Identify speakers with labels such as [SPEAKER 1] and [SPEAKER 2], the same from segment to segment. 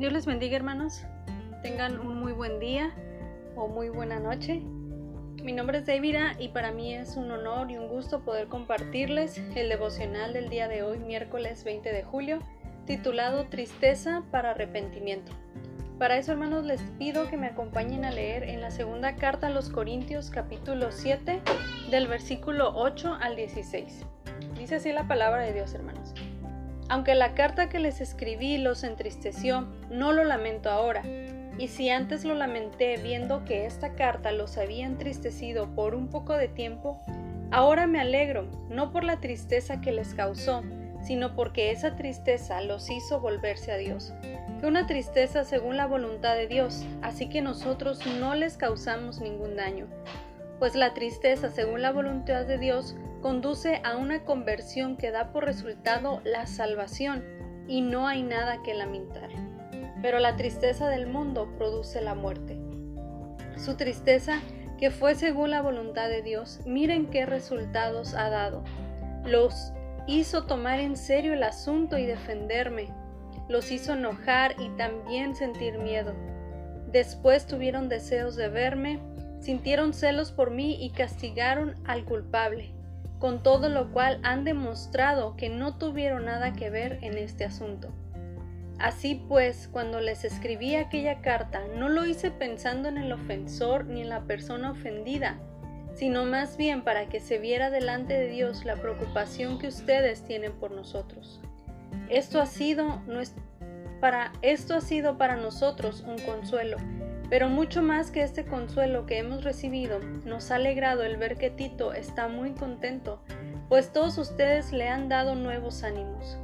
[SPEAKER 1] Dios les bendiga hermanos, tengan un muy buen día o muy buena noche. Mi nombre es Davira y para mí es un honor y un gusto poder compartirles el devocional del día de hoy, miércoles 20 de julio, titulado Tristeza para arrepentimiento. Para eso hermanos les pido que me acompañen a leer en la segunda carta a los Corintios capítulo 7 del versículo 8 al 16. Dice así la palabra de Dios hermanos. Aunque la carta que les escribí los entristeció, no lo lamento ahora. Y si antes lo lamenté viendo que esta carta los había entristecido por un poco de tiempo, ahora me alegro, no por la tristeza que les causó, sino porque esa tristeza los hizo volverse a Dios. Fue una tristeza según la voluntad de Dios, así que nosotros no les causamos ningún daño. Pues la tristeza según la voluntad de Dios conduce a una conversión que da por resultado la salvación y no hay nada que lamentar. Pero la tristeza del mundo produce la muerte. Su tristeza, que fue según la voluntad de Dios, miren qué resultados ha dado. Los hizo tomar en serio el asunto y defenderme. Los hizo enojar y también sentir miedo. Después tuvieron deseos de verme, sintieron celos por mí y castigaron al culpable con todo lo cual han demostrado que no tuvieron nada que ver en este asunto. Así pues, cuando les escribí aquella carta, no lo hice pensando en el ofensor ni en la persona ofendida, sino más bien para que se viera delante de Dios la preocupación que ustedes tienen por nosotros. Esto ha sido para esto ha sido para nosotros un consuelo pero mucho más que este consuelo que hemos recibido, nos ha alegrado el ver que Tito está muy contento, pues todos ustedes le han dado nuevos ánimos.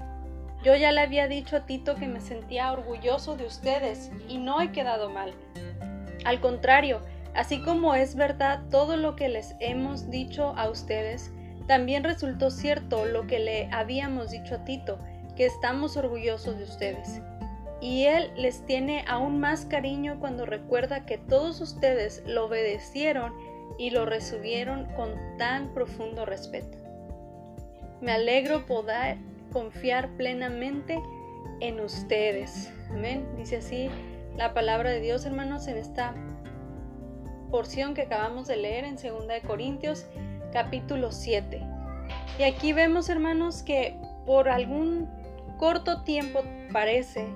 [SPEAKER 1] Yo ya le había dicho a Tito que me sentía orgulloso de ustedes y no he quedado mal. Al contrario, así como es verdad todo lo que les hemos dicho a ustedes, también resultó cierto lo que le habíamos dicho a Tito, que estamos orgullosos de ustedes y Él les tiene aún más cariño cuando recuerda que todos ustedes lo obedecieron y lo recibieron con tan profundo respeto. Me alegro poder confiar plenamente en ustedes. Amén. Dice así la palabra de Dios, hermanos, en esta porción que acabamos de leer en 2 Corintios capítulo 7. Y aquí vemos, hermanos, que por algún corto tiempo parece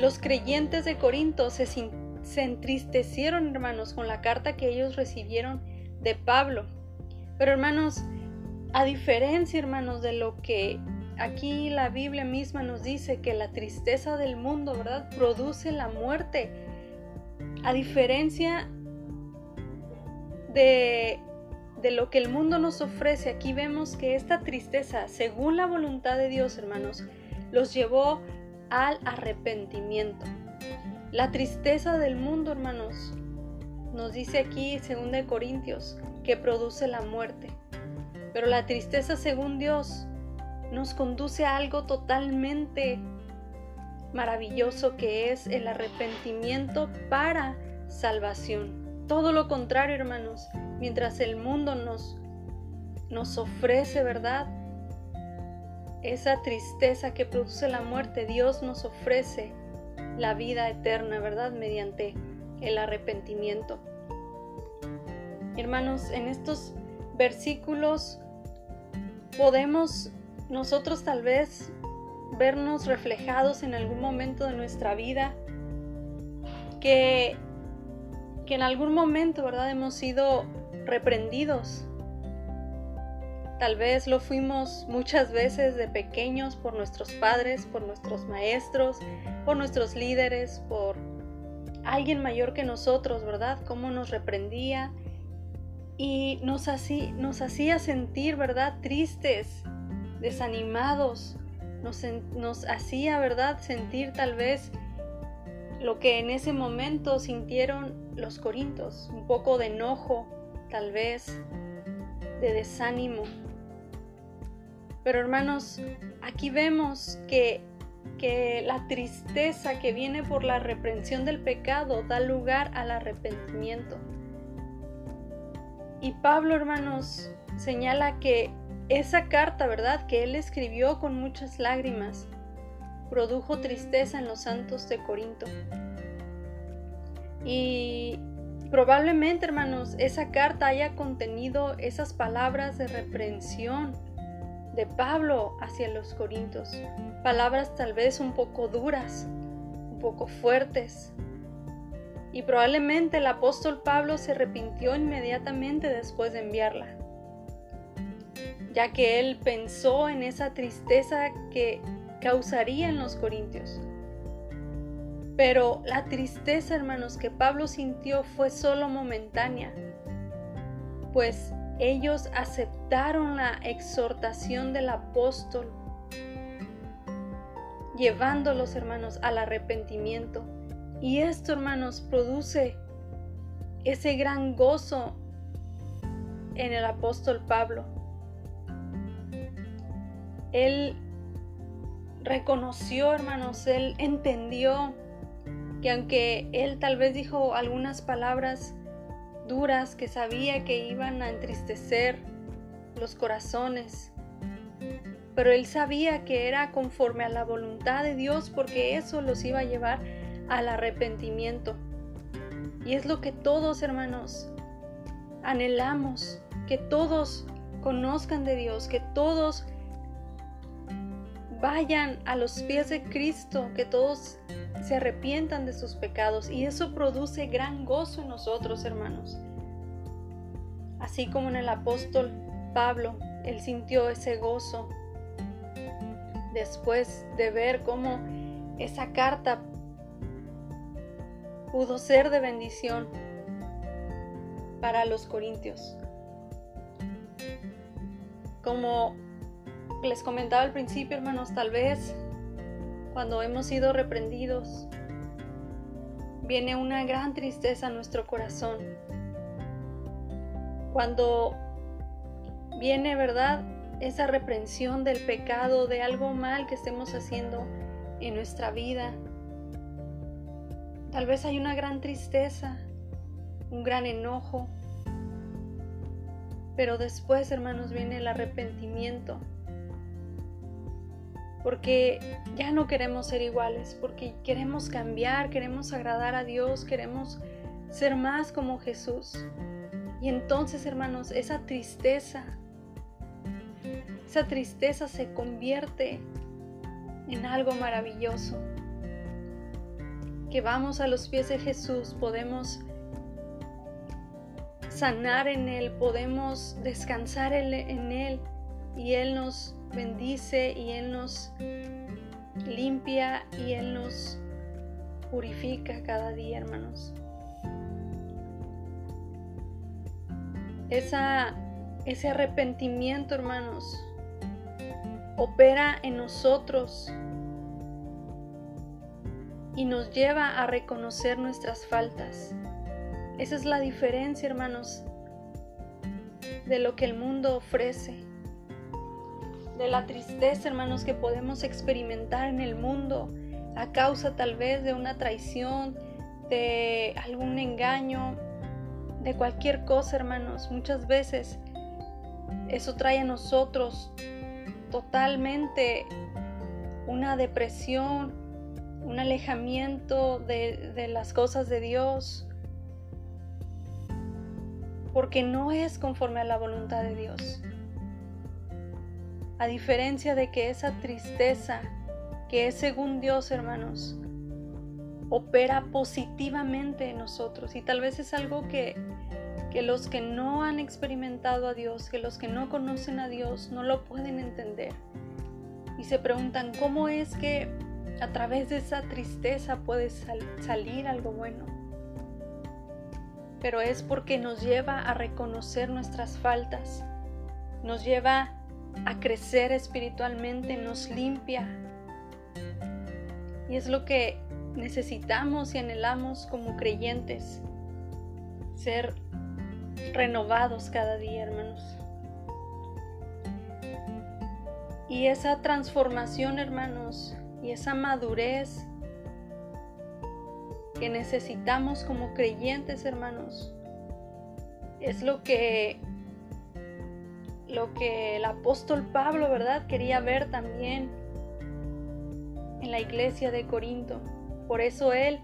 [SPEAKER 1] los creyentes de Corinto se, entristecieron, hermanos, con la carta que ellos recibieron de Pablo. Pero, hermanos, a diferencia, hermanos, de lo que aquí la Biblia misma nos dice, que la tristeza del mundo, ¿verdad?, produce la muerte. A diferencia de, de lo que el mundo nos ofrece, aquí vemos que esta tristeza, según la voluntad de Dios, hermanos, los llevó al arrepentimiento. La tristeza del mundo, hermanos, nos dice aquí 2 Corintios, que produce la muerte. Pero la tristeza según Dios nos conduce a algo totalmente maravilloso que es el arrepentimiento para salvación. Todo lo contrario, hermanos, mientras el mundo nos, nos ofrece, ¿verdad? Esa tristeza que produce la muerte, Dios nos ofrece la vida eterna, ¿verdad? Mediante el arrepentimiento. Hermanos, en estos versículos podemos nosotros tal vez vernos reflejados en algún momento de nuestra vida que, que en algún momento, ¿verdad? Hemos sido reprendidos Tal vez lo fuimos muchas veces de pequeños por nuestros padres, por nuestros maestros, por nuestros líderes, por alguien mayor que nosotros, ¿verdad? Cómo nos reprendía y nos, hacía, nos hacía sentir, ¿verdad? Tristes, desanimados, nos, nos hacía, ¿verdad? Sentir tal vez lo que en ese momento sintieron los corintos, un poco de enojo, tal vez, de desánimo. Pero hermanos, aquí vemos que, que la tristeza que viene por la reprensión del pecado da lugar al arrepentimiento. Y Pablo, hermanos, señala que esa carta, ¿verdad? Que él escribió con muchas lágrimas, produjo tristeza en los santos de Corinto. Y probablemente, hermanos, esa carta haya contenido esas palabras de reprensión de Pablo hacia los corintios, palabras tal vez un poco duras, un poco fuertes. Y probablemente el apóstol Pablo se arrepintió inmediatamente después de enviarla, ya que él pensó en esa tristeza que causaría en los corintios. Pero la tristeza, hermanos, que Pablo sintió fue solo momentánea, pues ellos aceptaron la exhortación del apóstol, llevándolos, hermanos, al arrepentimiento. Y esto, hermanos, produce ese gran gozo en el apóstol Pablo. Él reconoció, hermanos, él entendió que aunque él tal vez dijo algunas palabras que sabía que iban a entristecer los corazones, pero él sabía que era conforme a la voluntad de Dios porque eso los iba a llevar al arrepentimiento. Y es lo que todos, hermanos, anhelamos, que todos conozcan de Dios, que todos vayan a los pies de Cristo, que todos se arrepientan de sus pecados y eso produce gran gozo en nosotros, hermanos. Así como en el apóstol Pablo, él sintió ese gozo después de ver cómo esa carta pudo ser de bendición para los corintios. Como les comentaba al principio, hermanos, tal vez cuando hemos sido reprendidos, viene una gran tristeza a nuestro corazón. Cuando viene, ¿verdad? Esa reprensión del pecado, de algo mal que estemos haciendo en nuestra vida. Tal vez hay una gran tristeza, un gran enojo. Pero después, hermanos, viene el arrepentimiento porque ya no queremos ser iguales, porque queremos cambiar, queremos agradar a Dios, queremos ser más como Jesús. Y entonces, hermanos, esa tristeza, esa tristeza se convierte en algo maravilloso. Que vamos a los pies de Jesús, podemos sanar en Él, podemos descansar en Él y Él nos bendice y Él nos limpia y Él nos purifica cada día, hermanos. Esa, ese arrepentimiento, hermanos, opera en nosotros y nos lleva a reconocer nuestras faltas. Esa es la diferencia, hermanos, de lo que el mundo ofrece de la tristeza, hermanos, que podemos experimentar en el mundo a causa tal vez de una traición, de algún engaño, de cualquier cosa, hermanos. Muchas veces eso trae a nosotros totalmente una depresión, un alejamiento de, de las cosas de Dios, porque no es conforme a la voluntad de Dios. A diferencia de que esa tristeza, que es según Dios, hermanos, opera positivamente en nosotros. Y tal vez es algo que, que los que no han experimentado a Dios, que los que no conocen a Dios, no lo pueden entender. Y se preguntan, ¿cómo es que a través de esa tristeza puede salir algo bueno? Pero es porque nos lleva a reconocer nuestras faltas, nos lleva a crecer espiritualmente, nos limpia. Y es lo que necesitamos y anhelamos como creyentes, ser renovados cada día, hermanos. Y esa transformación, hermanos, y esa madurez que necesitamos como creyentes, hermanos, es lo que lo que el apóstol Pablo, ¿verdad? Quería ver también. en la iglesia de Corinto. Por eso él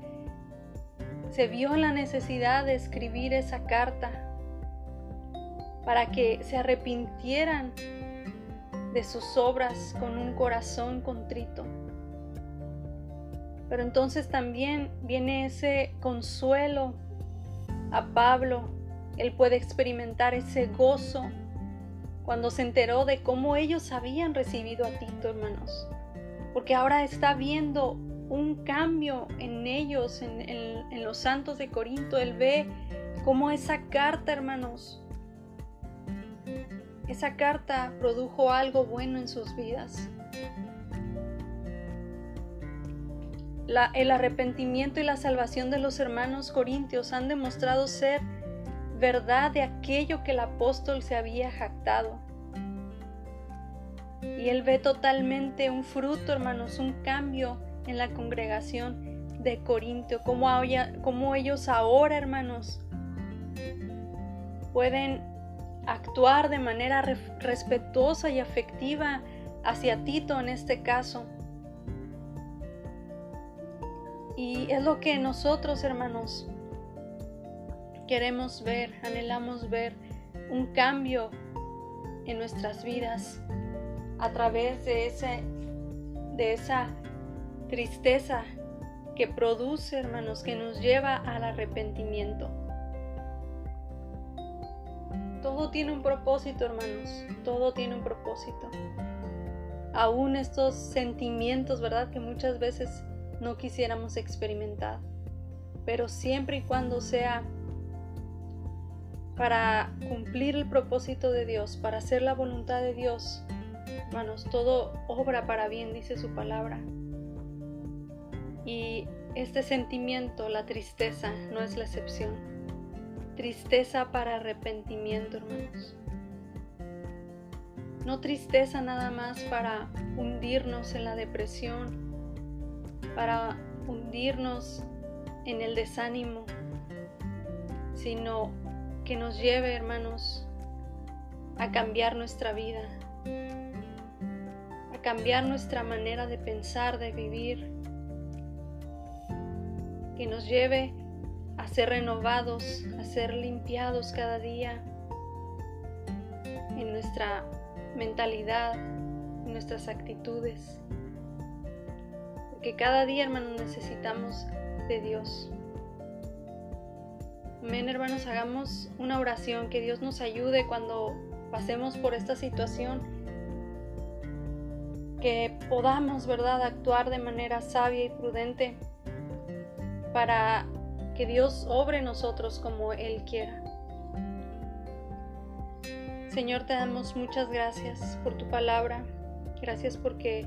[SPEAKER 1] se vio la necesidad de escribir esa carta para que se arrepintieran de sus obras con un corazón contrito. Pero entonces también viene ese consuelo a Pablo. Él puede experimentar ese gozo cuando se enteró de cómo ellos habían recibido a Tito, hermanos. Porque ahora está viendo un cambio en ellos, en, los santos de Corinto. Él ve cómo esa carta, hermanos, esa carta produjo algo bueno en sus vidas. el arrepentimiento y la salvación de los hermanos corintios han demostrado ser verdad de aquello que el apóstol se había jactado. Y él ve totalmente un fruto, hermanos, un cambio en la congregación de Corintio, como, como ellos ahora, hermanos, pueden actuar de manera respetuosa y afectiva hacia Tito en este caso. Y es lo que nosotros, hermanos, queremos ver, anhelamos ver un cambio en nuestras vidas a través de, ese, de esa tristeza que produce, hermanos, que nos lleva al arrepentimiento. Todo tiene un propósito, hermanos, todo tiene un propósito. Aún estos sentimientos, ¿verdad? Que muchas veces no quisiéramos experimentar, pero siempre y cuando sea para cumplir el propósito de Dios, para hacer la voluntad de Dios, hermanos, todo obra para bien, dice su palabra. Y este sentimiento, la tristeza, no es la excepción. Tristeza para arrepentimiento, hermanos. No tristeza nada más para hundirnos en la depresión, para hundirnos en el desánimo, sino que nos lleve, hermanos, a cambiar nuestra vida, a cambiar nuestra manera de pensar, de vivir, que nos lleve a ser renovados, a ser limpiados cada día en nuestra mentalidad, en nuestras actitudes. Porque cada día, hermanos, necesitamos de Dios. Amén, hermanos, hagamos una oración, que Dios nos ayude cuando pasemos por esta situación, que podamos, ¿verdad?, actuar de manera sabia y prudente para que Dios obre nosotros como Él quiera. Señor, te damos muchas gracias por tu palabra. Gracias porque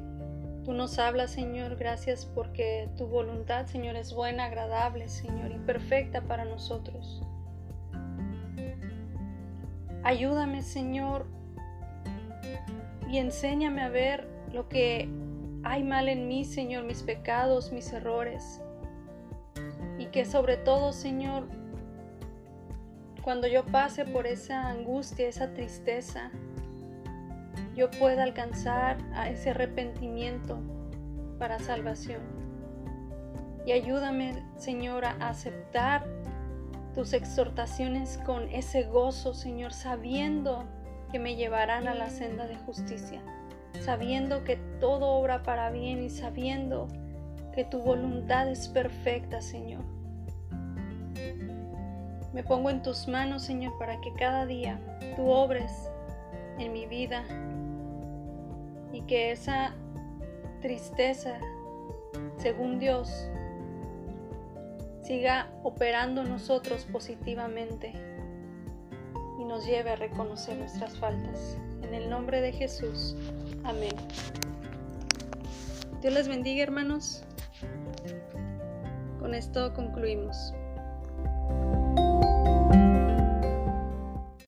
[SPEAKER 1] tú nos hablas, Señor. Gracias porque tu voluntad, Señor, es buena, agradable, Señor, y perfecta para nosotros. Ayúdame, Señor, y enséñame a ver lo que hay mal en mí, Señor, mis pecados, mis errores y que sobre todo, Señor, cuando yo pase por esa angustia, esa tristeza, yo pueda alcanzar a ese arrepentimiento para salvación. Y ayúdame, Señor, a aceptar tus exhortaciones con ese gozo, Señor, sabiendo que me llevarán a la senda de justicia, sabiendo que todo obra para bien y sabiendo que tu voluntad es perfecta, Señor. Me pongo en tus manos, Señor, para que cada día tú obres en mi vida y que esa tristeza, según Dios, siga operando nosotros positivamente y nos lleve a reconocer nuestras faltas. En el nombre de Jesús. Amén. Dios les bendiga, hermanos. Con esto concluimos.